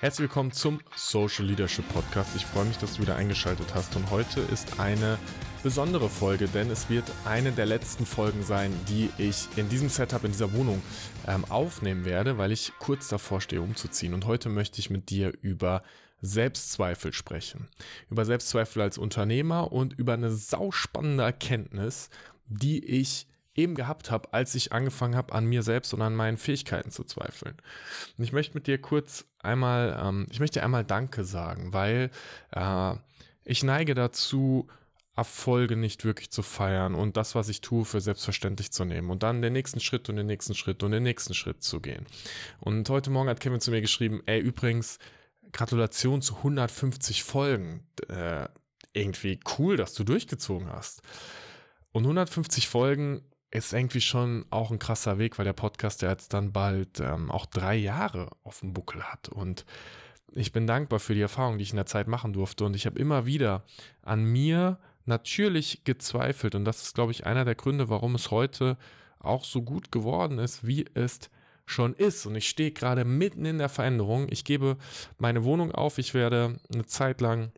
Herzlich willkommen zum Social Leadership Podcast. Ich freue mich, dass du wieder eingeschaltet hast und heute ist eine besondere Folge, denn es wird eine der letzten Folgen sein, die ich in diesem Setup, in dieser Wohnung ähm, aufnehmen werde, weil ich kurz davor stehe, umzuziehen. Und heute möchte ich mit dir über Selbstzweifel sprechen. Über Selbstzweifel als Unternehmer und über eine sauspannende Erkenntnis, die ich eben gehabt habe, als ich angefangen habe, an mir selbst und an meinen Fähigkeiten zu zweifeln. Und ich möchte mit dir kurz einmal, ähm, ich möchte einmal Danke sagen, weil äh, ich neige dazu, Erfolge nicht wirklich zu feiern und das, was ich tue, für selbstverständlich zu nehmen und dann den nächsten Schritt und den nächsten Schritt und den nächsten Schritt zu gehen. Und heute Morgen hat Kevin zu mir geschrieben, ey, übrigens, Gratulation zu 150 Folgen. Äh, irgendwie cool, dass du durchgezogen hast. Und 150 Folgen ist irgendwie schon auch ein krasser Weg, weil der Podcast ja jetzt dann bald ähm, auch drei Jahre auf dem Buckel hat. Und ich bin dankbar für die Erfahrung, die ich in der Zeit machen durfte. Und ich habe immer wieder an mir natürlich gezweifelt. Und das ist, glaube ich, einer der Gründe, warum es heute auch so gut geworden ist, wie es schon ist. Und ich stehe gerade mitten in der Veränderung. Ich gebe meine Wohnung auf. Ich werde eine Zeit lang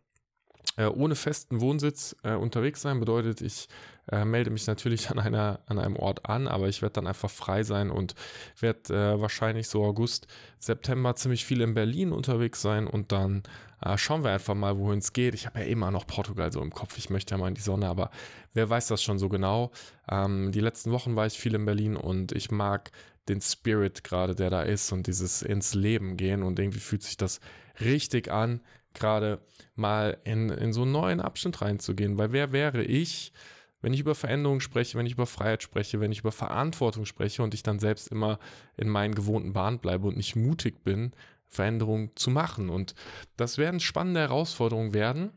äh, ohne festen Wohnsitz äh, unterwegs sein. Bedeutet, ich äh, melde mich natürlich an, einer, an einem Ort an, aber ich werde dann einfach frei sein und werde äh, wahrscheinlich so August, September ziemlich viel in Berlin unterwegs sein und dann äh, schauen wir einfach mal, wohin es geht. Ich habe ja immer noch Portugal so im Kopf. Ich möchte ja mal in die Sonne, aber wer weiß das schon so genau. Ähm, die letzten Wochen war ich viel in Berlin und ich mag den Spirit gerade, der da ist und dieses ins Leben gehen und irgendwie fühlt sich das richtig an, gerade mal in, in so einen neuen Abschnitt reinzugehen, weil wer wäre ich, wenn ich über Veränderung spreche, wenn ich über Freiheit spreche, wenn ich über Verantwortung spreche und ich dann selbst immer in meinen gewohnten Bahnen bleibe und nicht mutig bin, Veränderungen zu machen. Und das werden spannende Herausforderungen werden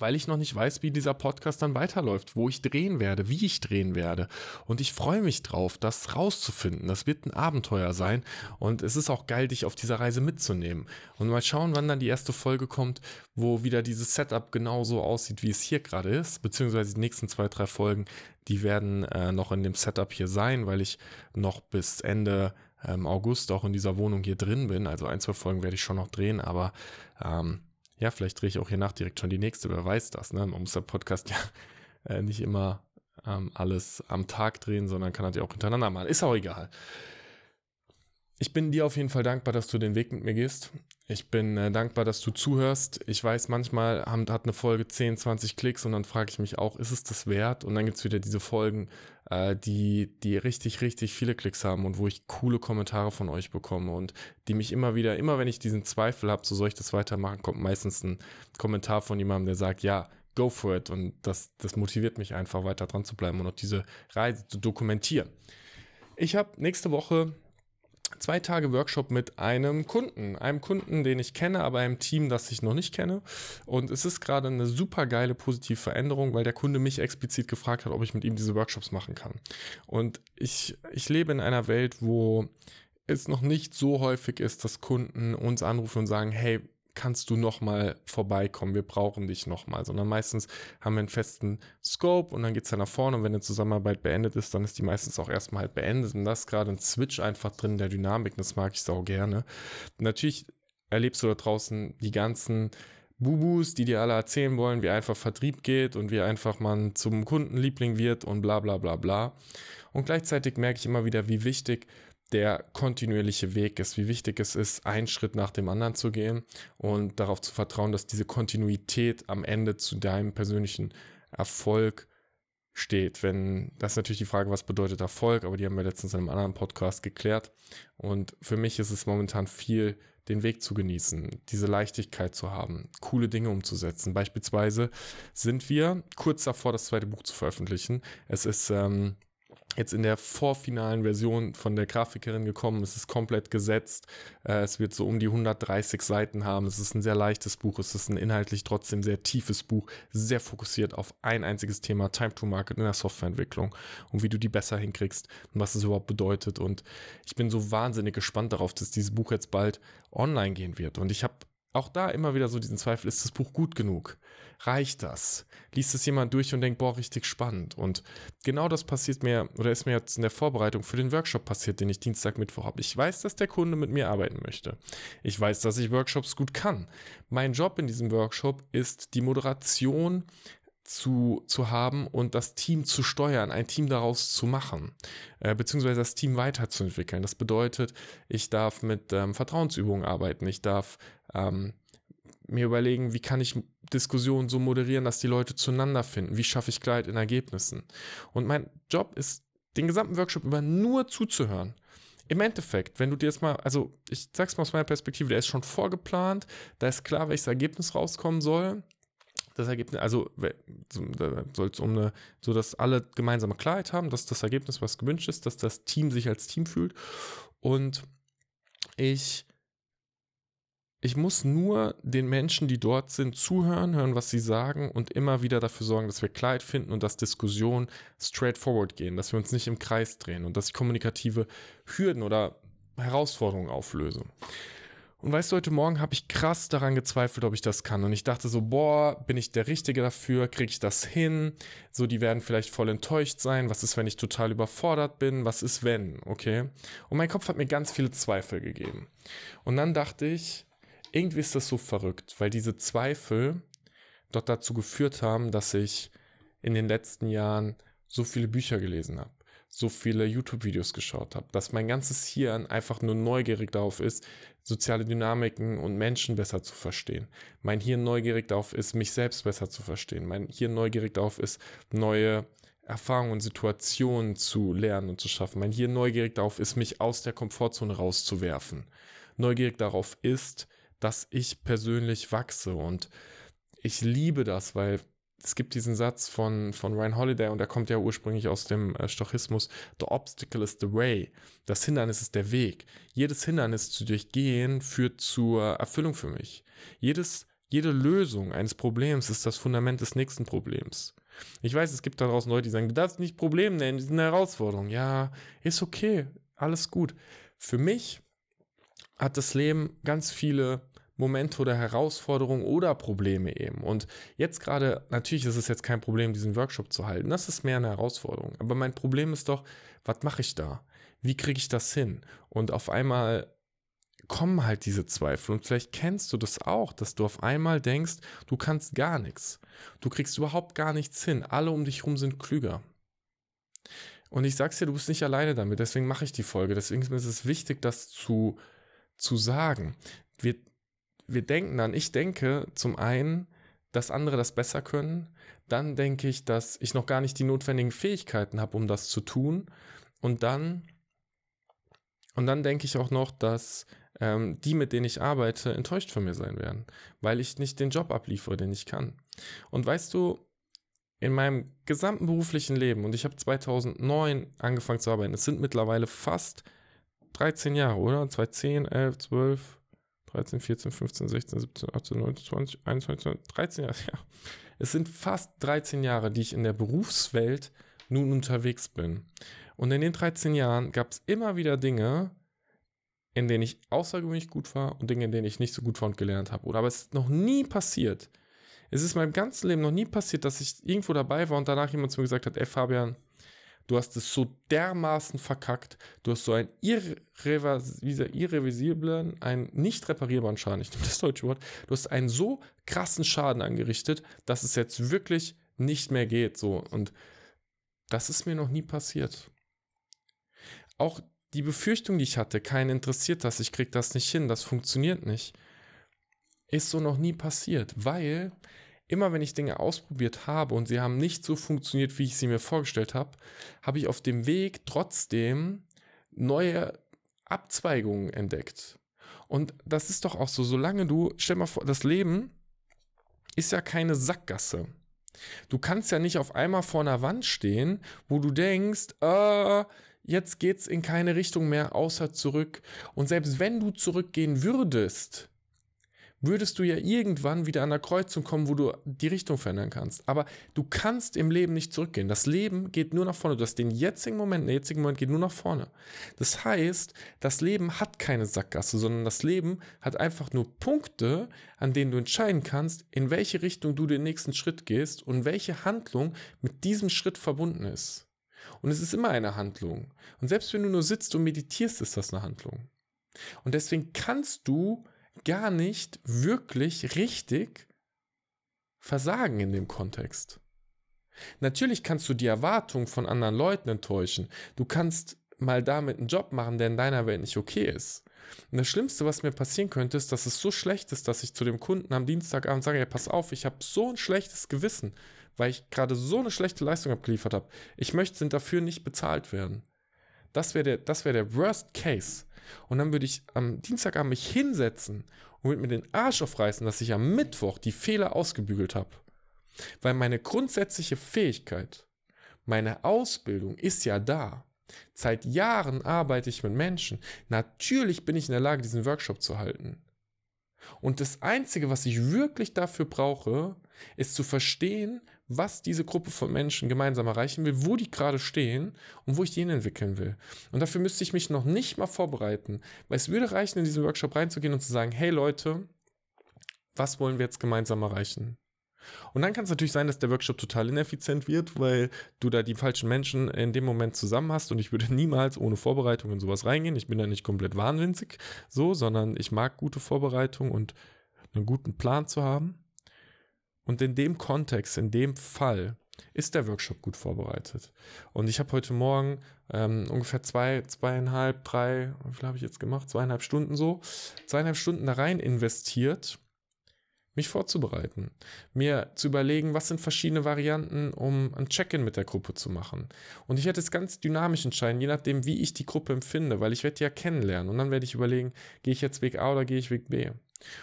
weil ich noch nicht weiß, wie dieser Podcast dann weiterläuft, wo ich drehen werde, wie ich drehen werde. Und ich freue mich drauf, das rauszufinden. Das wird ein Abenteuer sein und es ist auch geil, dich auf dieser Reise mitzunehmen. Und mal schauen, wann dann die erste Folge kommt, wo wieder dieses Setup genauso aussieht, wie es hier gerade ist, beziehungsweise die nächsten zwei, drei Folgen, die werden äh, noch in dem Setup hier sein, weil ich noch bis Ende ähm, August auch in dieser Wohnung hier drin bin. Also ein, zwei Folgen werde ich schon noch drehen, aber ähm, ja, vielleicht drehe ich auch hier nach direkt schon die nächste, wer weiß das. Ne? Man muss der Podcast ja äh, nicht immer ähm, alles am Tag drehen, sondern kann natürlich auch hintereinander machen. Ist auch egal. Ich bin dir auf jeden Fall dankbar, dass du den Weg mit mir gehst. Ich bin äh, dankbar, dass du zuhörst. Ich weiß, manchmal haben, hat eine Folge 10, 20 Klicks und dann frage ich mich auch, ist es das wert? Und dann gibt es wieder diese Folgen, äh, die, die richtig, richtig viele Klicks haben und wo ich coole Kommentare von euch bekomme und die mich immer wieder, immer wenn ich diesen Zweifel habe, so soll ich das weitermachen, kommt meistens ein Kommentar von jemandem, der sagt, ja, go for it. Und das, das motiviert mich einfach weiter dran zu bleiben und auch diese Reise zu dokumentieren. Ich habe nächste Woche zwei Tage Workshop mit einem Kunden. Einem Kunden, den ich kenne, aber einem Team, das ich noch nicht kenne. Und es ist gerade eine super geile positive Veränderung, weil der Kunde mich explizit gefragt hat, ob ich mit ihm diese Workshops machen kann. Und ich, ich lebe in einer Welt, wo es noch nicht so häufig ist, dass Kunden uns anrufen und sagen, hey, kannst du nochmal vorbeikommen, wir brauchen dich nochmal, sondern meistens haben wir einen festen Scope und dann geht es dann nach vorne und wenn eine Zusammenarbeit beendet ist, dann ist die meistens auch erstmal halt beendet und das ist gerade ein Switch einfach drin der Dynamik, das mag ich sau gerne. Natürlich erlebst du da draußen die ganzen Bubus, die dir alle erzählen wollen, wie einfach Vertrieb geht und wie einfach man zum Kundenliebling wird und bla bla bla bla. Und gleichzeitig merke ich immer wieder, wie wichtig der kontinuierliche Weg ist, wie wichtig es ist, einen Schritt nach dem anderen zu gehen und darauf zu vertrauen, dass diese Kontinuität am Ende zu deinem persönlichen Erfolg steht. Wenn das ist natürlich die Frage, was bedeutet Erfolg, aber die haben wir letztens in einem anderen Podcast geklärt. Und für mich ist es momentan viel, den Weg zu genießen, diese Leichtigkeit zu haben, coole Dinge umzusetzen. Beispielsweise sind wir kurz davor, das zweite Buch zu veröffentlichen. Es ist ähm, jetzt in der vorfinalen Version von der Grafikerin gekommen. Es ist komplett gesetzt. Äh, es wird so um die 130 Seiten haben. Es ist ein sehr leichtes Buch. Es ist ein inhaltlich trotzdem sehr tiefes Buch, sehr fokussiert auf ein einziges Thema, Time to Market in der Softwareentwicklung und wie du die besser hinkriegst und was es überhaupt bedeutet. Und ich bin so wahnsinnig gespannt darauf, dass dieses Buch jetzt bald online gehen wird. Und ich habe auch da immer wieder so diesen Zweifel, ist das Buch gut genug? Reicht das? Liest es jemand durch und denkt, boah, richtig spannend. Und genau das passiert mir, oder ist mir jetzt in der Vorbereitung für den Workshop passiert, den ich Dienstag, Mittwoch habe. Ich weiß, dass der Kunde mit mir arbeiten möchte. Ich weiß, dass ich Workshops gut kann. Mein Job in diesem Workshop ist die Moderation zu, zu haben und das Team zu steuern, ein Team daraus zu machen, äh, beziehungsweise das Team weiterzuentwickeln. Das bedeutet, ich darf mit ähm, Vertrauensübungen arbeiten, ich darf ähm, mir überlegen, wie kann ich Diskussionen so moderieren, dass die Leute zueinander finden, wie schaffe ich Klarheit in Ergebnissen. Und mein Job ist, den gesamten Workshop über nur zuzuhören. Im Endeffekt, wenn du dir jetzt mal, also ich sag's mal aus meiner Perspektive, der ist schon vorgeplant, da ist klar, welches Ergebnis rauskommen soll das Ergebnis, also soll es um eine, so dass alle gemeinsame Klarheit haben, dass das Ergebnis, was gewünscht ist, dass das Team sich als Team fühlt. Und ich, ich muss nur den Menschen, die dort sind, zuhören, hören, was sie sagen und immer wieder dafür sorgen, dass wir Klarheit finden und dass Diskussionen straightforward gehen, dass wir uns nicht im Kreis drehen und dass ich kommunikative Hürden oder Herausforderungen auflöse. Und weißt du, heute Morgen habe ich krass daran gezweifelt, ob ich das kann. Und ich dachte so, boah, bin ich der Richtige dafür? Kriege ich das hin? So, die werden vielleicht voll enttäuscht sein. Was ist, wenn ich total überfordert bin? Was ist, wenn? Okay. Und mein Kopf hat mir ganz viele Zweifel gegeben. Und dann dachte ich, irgendwie ist das so verrückt, weil diese Zweifel dort dazu geführt haben, dass ich in den letzten Jahren so viele Bücher gelesen habe so viele YouTube-Videos geschaut habe, dass mein ganzes Hirn einfach nur neugierig darauf ist, soziale Dynamiken und Menschen besser zu verstehen. Mein Hirn neugierig darauf ist, mich selbst besser zu verstehen. Mein Hirn neugierig darauf ist, neue Erfahrungen und Situationen zu lernen und zu schaffen. Mein Hirn neugierig darauf ist, mich aus der Komfortzone rauszuwerfen. Neugierig darauf ist, dass ich persönlich wachse und ich liebe das, weil es gibt diesen Satz von, von Ryan Holiday und der kommt ja ursprünglich aus dem äh, Stochismus, The obstacle is the way. Das Hindernis ist der Weg. Jedes Hindernis zu durchgehen führt zur Erfüllung für mich. Jedes, jede Lösung eines Problems ist das Fundament des nächsten Problems. Ich weiß, es gibt da draußen Leute, die sagen, du darfst nicht Problem nennen, die sind eine Herausforderung. Ja, ist okay, alles gut. Für mich hat das Leben ganz viele Momente oder Herausforderungen oder Probleme eben. Und jetzt gerade, natürlich ist es jetzt kein Problem, diesen Workshop zu halten. Das ist mehr eine Herausforderung. Aber mein Problem ist doch, was mache ich da? Wie kriege ich das hin? Und auf einmal kommen halt diese Zweifel. Und vielleicht kennst du das auch, dass du auf einmal denkst, du kannst gar nichts. Du kriegst überhaupt gar nichts hin. Alle um dich herum sind klüger. Und ich sag's dir, du bist nicht alleine damit. Deswegen mache ich die Folge. Deswegen ist es wichtig, das zu, zu sagen. Wir wir denken dann, ich denke zum einen, dass andere das besser können, dann denke ich, dass ich noch gar nicht die notwendigen Fähigkeiten habe, um das zu tun und dann und dann denke ich auch noch, dass ähm, die, mit denen ich arbeite, enttäuscht von mir sein werden, weil ich nicht den Job abliefere, den ich kann. Und weißt du, in meinem gesamten beruflichen Leben, und ich habe 2009 angefangen zu arbeiten, es sind mittlerweile fast 13 Jahre, oder? 2010, 11, 12, 13, 14, 15, 16, 17, 18, 19, 20, 21, 22, 13 Jahre. Ja. Es sind fast 13 Jahre, die ich in der Berufswelt nun unterwegs bin. Und in den 13 Jahren gab es immer wieder Dinge, in denen ich außergewöhnlich gut war und Dinge, in denen ich nicht so gut war und gelernt habe. Oder aber es ist noch nie passiert. Es ist meinem ganzen Leben noch nie passiert, dass ich irgendwo dabei war und danach jemand zu mir gesagt hat, ey Fabian, Du hast es so dermaßen verkackt. Du hast so einen irreversiblen, einen nicht reparierbaren Schaden. Ich nehme das deutsche Wort. Du hast einen so krassen Schaden angerichtet, dass es jetzt wirklich nicht mehr geht. So. Und das ist mir noch nie passiert. Auch die Befürchtung, die ich hatte, keinen interessiert das, ich krieg das nicht hin, das funktioniert nicht, ist so noch nie passiert, weil immer wenn ich Dinge ausprobiert habe und sie haben nicht so funktioniert, wie ich sie mir vorgestellt habe, habe ich auf dem Weg trotzdem neue Abzweigungen entdeckt. Und das ist doch auch so, solange du, stell mal vor, das Leben ist ja keine Sackgasse. Du kannst ja nicht auf einmal vor einer Wand stehen, wo du denkst, äh, jetzt geht's in keine Richtung mehr außer zurück. Und selbst wenn du zurückgehen würdest, würdest du ja irgendwann wieder an der Kreuzung kommen, wo du die Richtung verändern kannst. Aber du kannst im Leben nicht zurückgehen. Das Leben geht nur nach vorne. Du hast den jetzigen Moment, der jetzige Moment geht nur nach vorne. Das heißt, das Leben hat keine Sackgasse, sondern das Leben hat einfach nur Punkte, an denen du entscheiden kannst, in welche Richtung du den nächsten Schritt gehst und welche Handlung mit diesem Schritt verbunden ist. Und es ist immer eine Handlung. Und selbst wenn du nur sitzt und meditierst, ist das eine Handlung. Und deswegen kannst du gar nicht wirklich richtig versagen in dem Kontext. Natürlich kannst du die Erwartung von anderen Leuten enttäuschen. Du kannst mal damit einen Job machen, der in deiner Welt nicht okay ist. Und das Schlimmste, was mir passieren könnte, ist, dass es so schlecht ist, dass ich zu dem Kunden am Dienstagabend sage, ja, pass auf, ich habe so ein schlechtes Gewissen, weil ich gerade so eine schlechte Leistung abgeliefert habe. Ich möchte dafür nicht bezahlt werden. Das wäre der, wär der Worst Case. Und dann würde ich am Dienstagabend mich hinsetzen und würde mir den Arsch aufreißen, dass ich am Mittwoch die Fehler ausgebügelt habe. Weil meine grundsätzliche Fähigkeit, meine Ausbildung ist ja da. Seit Jahren arbeite ich mit Menschen. Natürlich bin ich in der Lage, diesen Workshop zu halten. Und das Einzige, was ich wirklich dafür brauche, ist zu verstehen, was diese Gruppe von Menschen gemeinsam erreichen will, wo die gerade stehen und wo ich die entwickeln will. Und dafür müsste ich mich noch nicht mal vorbereiten, weil es würde reichen, in diesen Workshop reinzugehen und zu sagen, hey Leute, was wollen wir jetzt gemeinsam erreichen? Und dann kann es natürlich sein, dass der Workshop total ineffizient wird, weil du da die falschen Menschen in dem Moment zusammen hast und ich würde niemals ohne Vorbereitung in sowas reingehen. Ich bin da nicht komplett wahnsinnig so, sondern ich mag gute Vorbereitung und einen guten Plan zu haben. Und in dem Kontext, in dem Fall, ist der Workshop gut vorbereitet. Und ich habe heute Morgen ähm, ungefähr zwei, zweieinhalb, drei, wie viel habe ich jetzt gemacht? Zweieinhalb Stunden so, zweieinhalb Stunden da rein investiert mich vorzubereiten, mir zu überlegen, was sind verschiedene Varianten, um ein Check-in mit der Gruppe zu machen. Und ich werde es ganz dynamisch entscheiden, je nachdem, wie ich die Gruppe empfinde, weil ich werde die ja kennenlernen und dann werde ich überlegen, gehe ich jetzt Weg A oder gehe ich Weg B.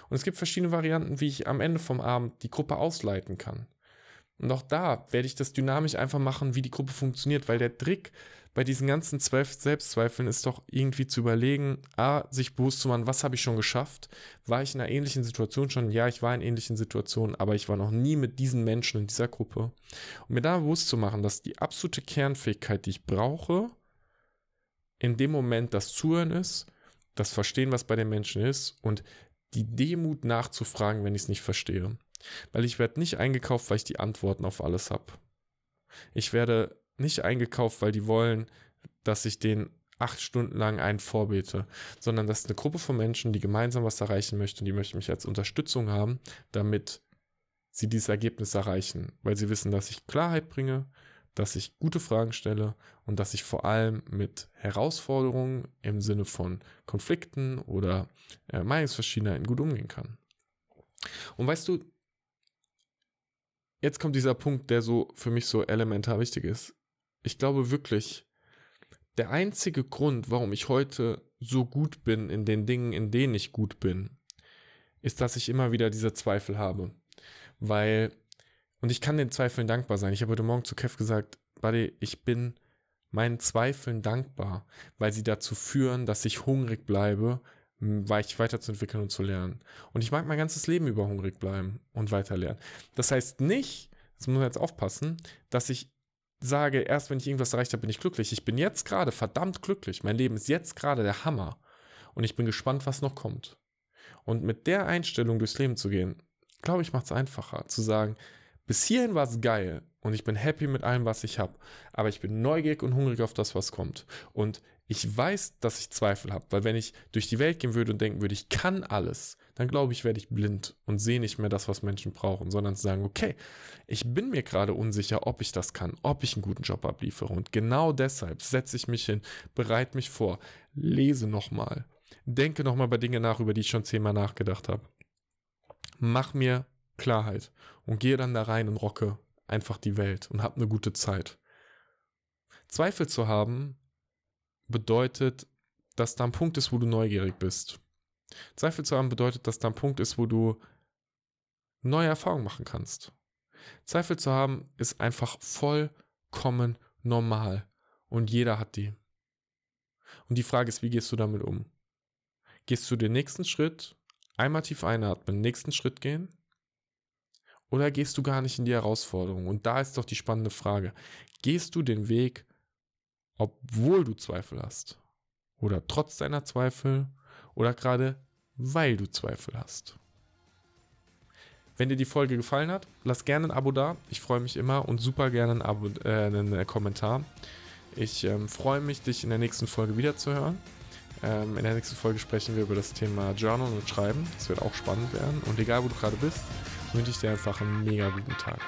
Und es gibt verschiedene Varianten, wie ich am Ende vom Abend die Gruppe ausleiten kann. Und auch da werde ich das dynamisch einfach machen, wie die Gruppe funktioniert, weil der Trick bei diesen ganzen zwölf Selbstzweifeln ist doch irgendwie zu überlegen, a, sich bewusst zu machen, was habe ich schon geschafft? War ich in einer ähnlichen Situation schon? Ja, ich war in ähnlichen Situationen, aber ich war noch nie mit diesen Menschen in dieser Gruppe. Und mir da bewusst zu machen, dass die absolute Kernfähigkeit, die ich brauche, in dem Moment das Zuhören ist, das Verstehen, was bei den Menschen ist und die Demut nachzufragen, wenn ich es nicht verstehe. Weil ich werde nicht eingekauft, weil ich die Antworten auf alles habe. Ich werde nicht eingekauft, weil die wollen, dass ich den acht Stunden lang einen vorbete, sondern das ist eine Gruppe von Menschen, die gemeinsam was erreichen möchten, die möchten mich als Unterstützung haben, damit sie dieses Ergebnis erreichen, weil sie wissen, dass ich Klarheit bringe, dass ich gute Fragen stelle und dass ich vor allem mit Herausforderungen im Sinne von Konflikten oder äh, Meinungsverschiedenheiten gut umgehen kann. Und weißt du, jetzt kommt dieser Punkt, der so für mich so elementar wichtig ist ich glaube wirklich, der einzige Grund, warum ich heute so gut bin in den Dingen, in denen ich gut bin, ist, dass ich immer wieder diese Zweifel habe. Weil, und ich kann den Zweifeln dankbar sein. Ich habe heute Morgen zu Kev gesagt, Buddy, ich bin meinen Zweifeln dankbar, weil sie dazu führen, dass ich hungrig bleibe, ich weiterzuentwickeln und zu lernen. Und ich mag mein ganzes Leben über hungrig bleiben und weiterlernen. Das heißt nicht, das muss man jetzt aufpassen, dass ich sage, erst wenn ich irgendwas erreicht habe, bin ich glücklich. Ich bin jetzt gerade verdammt glücklich. Mein Leben ist jetzt gerade der Hammer. Und ich bin gespannt, was noch kommt. Und mit der Einstellung durchs Leben zu gehen, glaube ich, macht es einfacher zu sagen, bis hierhin war es geil und ich bin happy mit allem, was ich habe. Aber ich bin neugierig und hungrig auf das, was kommt. Und ich weiß, dass ich Zweifel habe, weil wenn ich durch die Welt gehen würde und denken würde, ich kann alles, dann glaube ich, werde ich blind und sehe nicht mehr das, was Menschen brauchen, sondern zu sagen, okay, ich bin mir gerade unsicher, ob ich das kann, ob ich einen guten Job abliefere. Und genau deshalb setze ich mich hin, bereite mich vor, lese nochmal, denke nochmal bei Dingen nach, über die ich schon zehnmal nachgedacht habe. Mach mir Klarheit und gehe dann da rein und rocke einfach die Welt und habe eine gute Zeit. Zweifel zu haben bedeutet, dass da ein Punkt ist, wo du neugierig bist. Zweifel zu haben bedeutet, dass da ein Punkt ist, wo du neue Erfahrungen machen kannst. Zweifel zu haben ist einfach vollkommen normal und jeder hat die. Und die Frage ist, wie gehst du damit um? Gehst du den nächsten Schritt Einmal tief einatmen, nächsten Schritt gehen. Oder gehst du gar nicht in die Herausforderung? Und da ist doch die spannende Frage. Gehst du den Weg, obwohl du Zweifel hast? Oder trotz deiner Zweifel? Oder gerade weil du Zweifel hast? Wenn dir die Folge gefallen hat, lass gerne ein Abo da. Ich freue mich immer und super gerne ein Abo, äh, einen äh, Kommentar. Ich ähm, freue mich, dich in der nächsten Folge wiederzuhören. Ähm, in der nächsten Folge sprechen wir über das Thema Journal und Schreiben. Das wird auch spannend werden. Und egal, wo du gerade bist, wünsche ich dir einfach einen mega guten Tag.